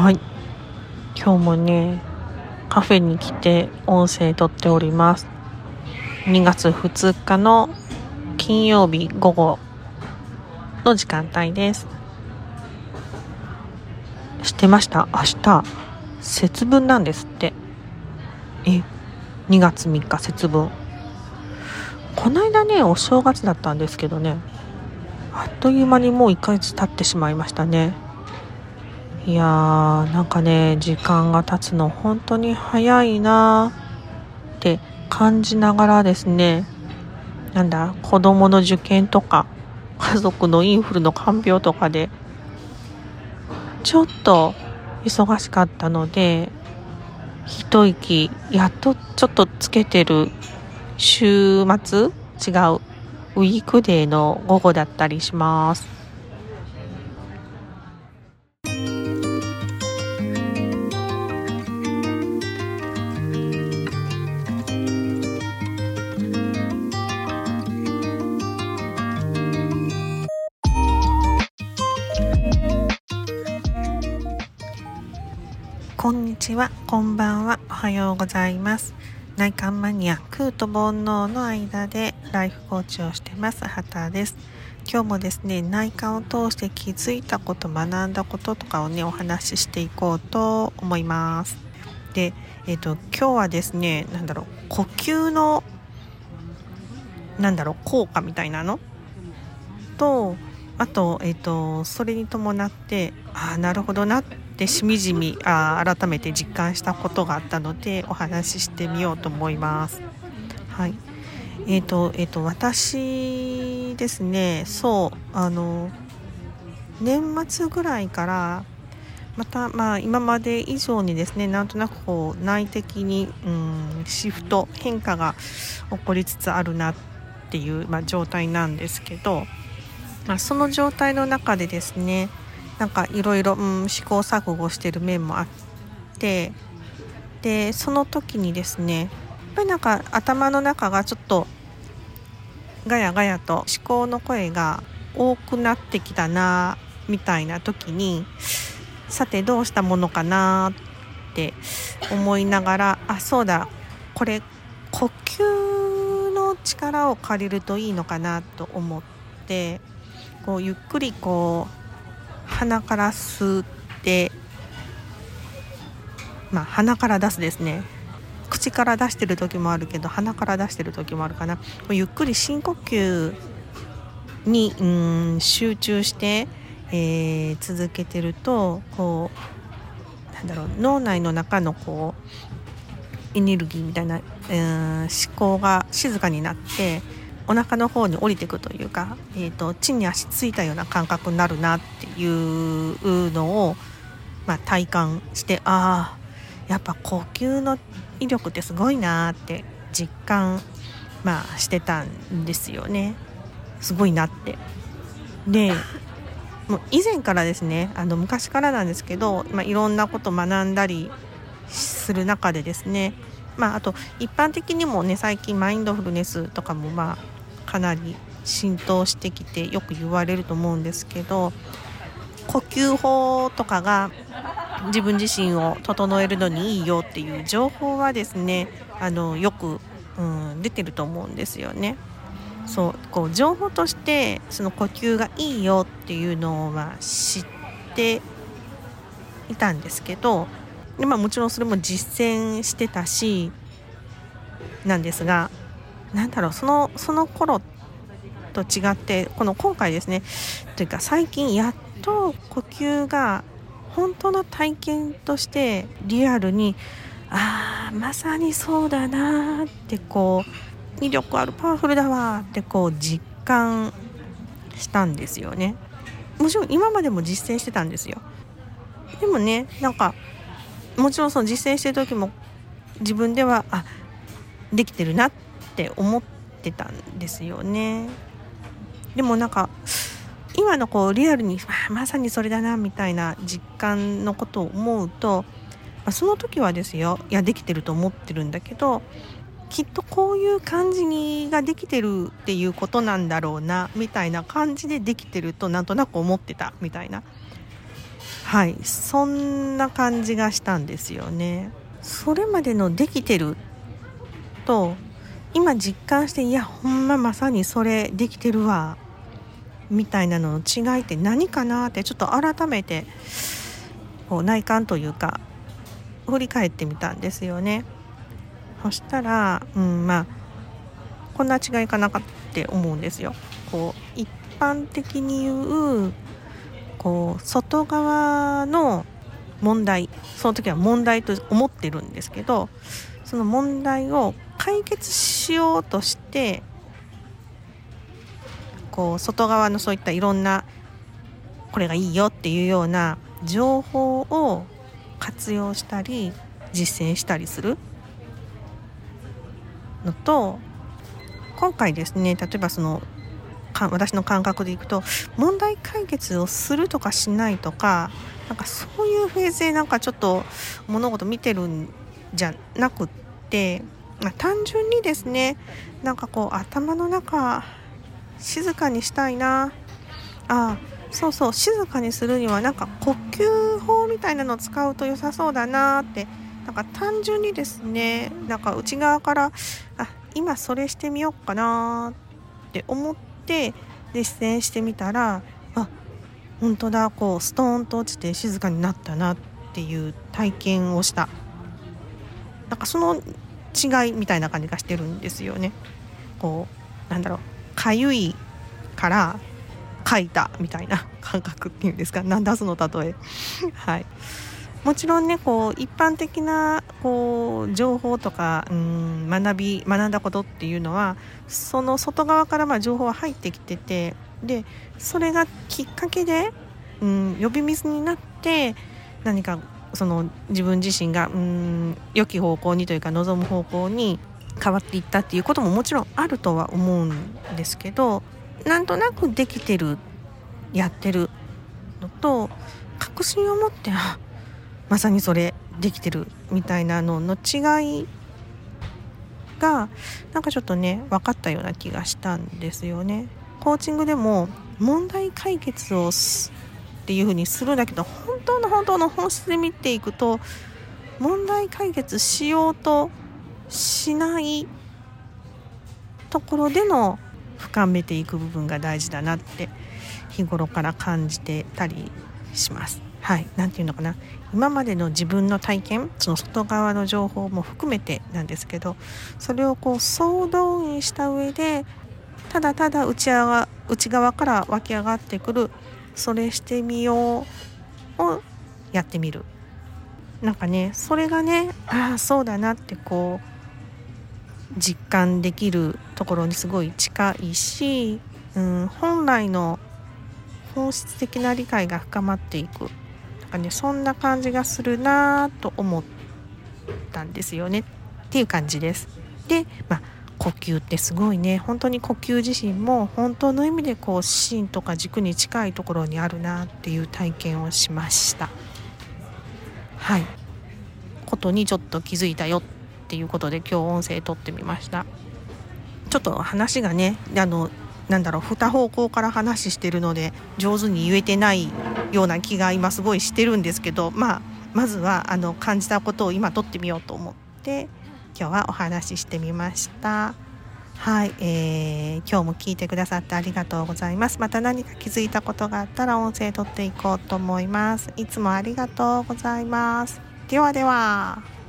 はい。今日もねカフェに来て音声とっております。2月2日の金曜日午後の時間帯です。知ってました？明日節分なんですって。え2月3日節分。こないだねお正月だったんですけどねあっという間にもう1ヶ月経ってしまいましたね。いやーなんかね時間が経つの本当に早いなーって感じながらですねなんだ子供の受験とか家族のインフルの看病とかでちょっと忙しかったので一息やっとちょっとつけてる週末違うウィークデーの午後だったりします。こんにちは、こんばんは、おはようございます。内観マニア、空と煩悩の間でライフコーチをしてます、畑です。今日もですね、内観を通して気づいたこと、学んだこととかをね、お話ししていこうと思います。で、えっ、ー、と、今日はですね、なんだろう、呼吸の、なんだろう、効果みたいなの？と、あと、えっ、ー、と、それに伴って、ああ、なるほどなって、でしみじみあ改めて実感したことがあったのでお話ししてみようと思います。はいえーとえーと、私ですねそうあの年末ぐらいからまた、まあ、今まで以上にですねなんとなくこう内的に、うん、シフト変化が起こりつつあるなっていう、まあ、状態なんですけど、まあ、その状態の中でですねなんかいろいろ試行錯誤してる面もあってでその時にですねやっぱりなんか頭の中がちょっとガヤガヤと思考の声が多くなってきたなみたいな時にさてどうしたものかなって思いながらあそうだこれ呼吸の力を借りるといいのかなと思ってこうゆっくりこう鼻から吸ってまあ鼻から出すですね。口から出してる時もあるけど鼻から出してる時もあるかな。ゆっくり深呼吸にうん集中して、えー、続けてるとこうなんだろう脳内の中のこうエネルギーみたいな、うん、思考が静かになってお腹の方に降りてくというか、えーと、地に足ついたような感覚になるなっていうのを、まあ、体感してああやっぱ呼吸の威力ってすごいなって実感、まあ、してたんですよねすごいなって。でもう以前からですねあの昔からなんですけど、まあ、いろんなこと学んだりする中でですねまあ、あと一般的にもね最近マインドフルネスとかもまあかなり浸透してきてよく言われると思うんですけど呼吸法とかが自分自身を整えるのにいいよっていう情報はですねあのよく、うん、出てると思うんですよね。そうこう情報としてその呼吸がいいよっていうのを、まあ、知っていたんですけどで、まあ、もちろんそれも実践してたしなんですがなんだろうそのその頃と違ってこの今回ですねというか最近やっと呼吸が本当の体験としてリアルにああまさにそうだなってこう威力あるパワフルだわってこう実感したんですよね。もちろん今までも実践してたんですよ。でもねなんかもちろんその実践してる時も自分ではあできてるなって思ってたんですよね。でもなんか今のこうリアルにまさにそれだなみたいな実感のことを思うと、まあ、その時はですよいやできてると思ってるんだけどきっとこういう感じにができてるっていうことなんだろうなみたいな感じでできてるとなんとなく思ってたみたいな。はいそんな感じがしたんですよねそれまでのできてると今実感していやほんままさにそれできてるわみたいなのの違いって何かなってちょっと改めてこう内観というか振り返ってみたんですよね。そしたら、うん、まあこんな違いかなかって思うんですよ。こう一般的に言うこう外側の問題その時は問題と思ってるんですけどその問題を解決しようとしてこう外側のそういったいろんなこれがいいよっていうような情報を活用したり実践したりするのと今回ですね例えばその私の感覚でいくと問題解決をするとかしないとかなんかそういうフェーズでなんかちょっと物事見てるんじゃなくってまあ、単純にですねなんかこう頭の中静かにしたいな。あそうそう静かにするにはなんか呼吸法みたいなのを使うと良さそうだなってなんか単純にですねなんか内側からあ今それしてみようかなって思って実践してみたらあ本当だこうストーンと落ちて静かになったなっていう体験をした。なんかその違いみたいな感じがしてるんですよね。こうなんだろうかゆいから書いたみたいな感覚っていうんですか。なんだその例え。はい。もちろんねこう一般的なこう情報とかうん学び学んだことっていうのはその外側からまあ情報は入ってきててでそれがきっかけでうん呼び水になって何かその自分自身がうん良き方向にというか望む方向に変わっていったっていうことももちろんあるとは思うんですけどなんとなくできてるやってるのと確信を持ってあまさにそれできてるみたいなのの違いがなんかちょっとね分かったような気がしたんですよね。コーチングでも問題解決をっていう風にするんだけど本当の本当の本質で見ていくと問題解決しようとしないところでの深めていく部分が大事だなって日頃から感じてたりします。はい、なんていうのかな。今までの自分の体験その外側の情報も含めてなんですけどそれをこう総動員した上でただただ内側内側から湧き上がってくるそれしてみようをやってみる。なんかねそれがねああそうだなってこう実感できるところにすごい近いし、うん、本来の本質的な理解が深まっていく。かねそんな感じがするなと思ったんですよね。っていう感じです。で、まあ呼吸ってすごいね。本当に呼吸自身も本当の意味でこう芯とか軸に近いところにあるなっていう体験をしました。はい。ことにちょっと気づいたよっていうことで今日音声撮ってみました。ちょっと話がねあのなんだろう2方向から話してるので上手に言えてないような気が今すごいしてるんですけどまあまずはあの感じたことを今撮ってみようと思って今日はお話ししてみました。はい、えー、今日も聞いてくださってありがとうございます。また何か気づいたことがあったら音声取っていこうと思います。いつもありがとうございます。ではでは。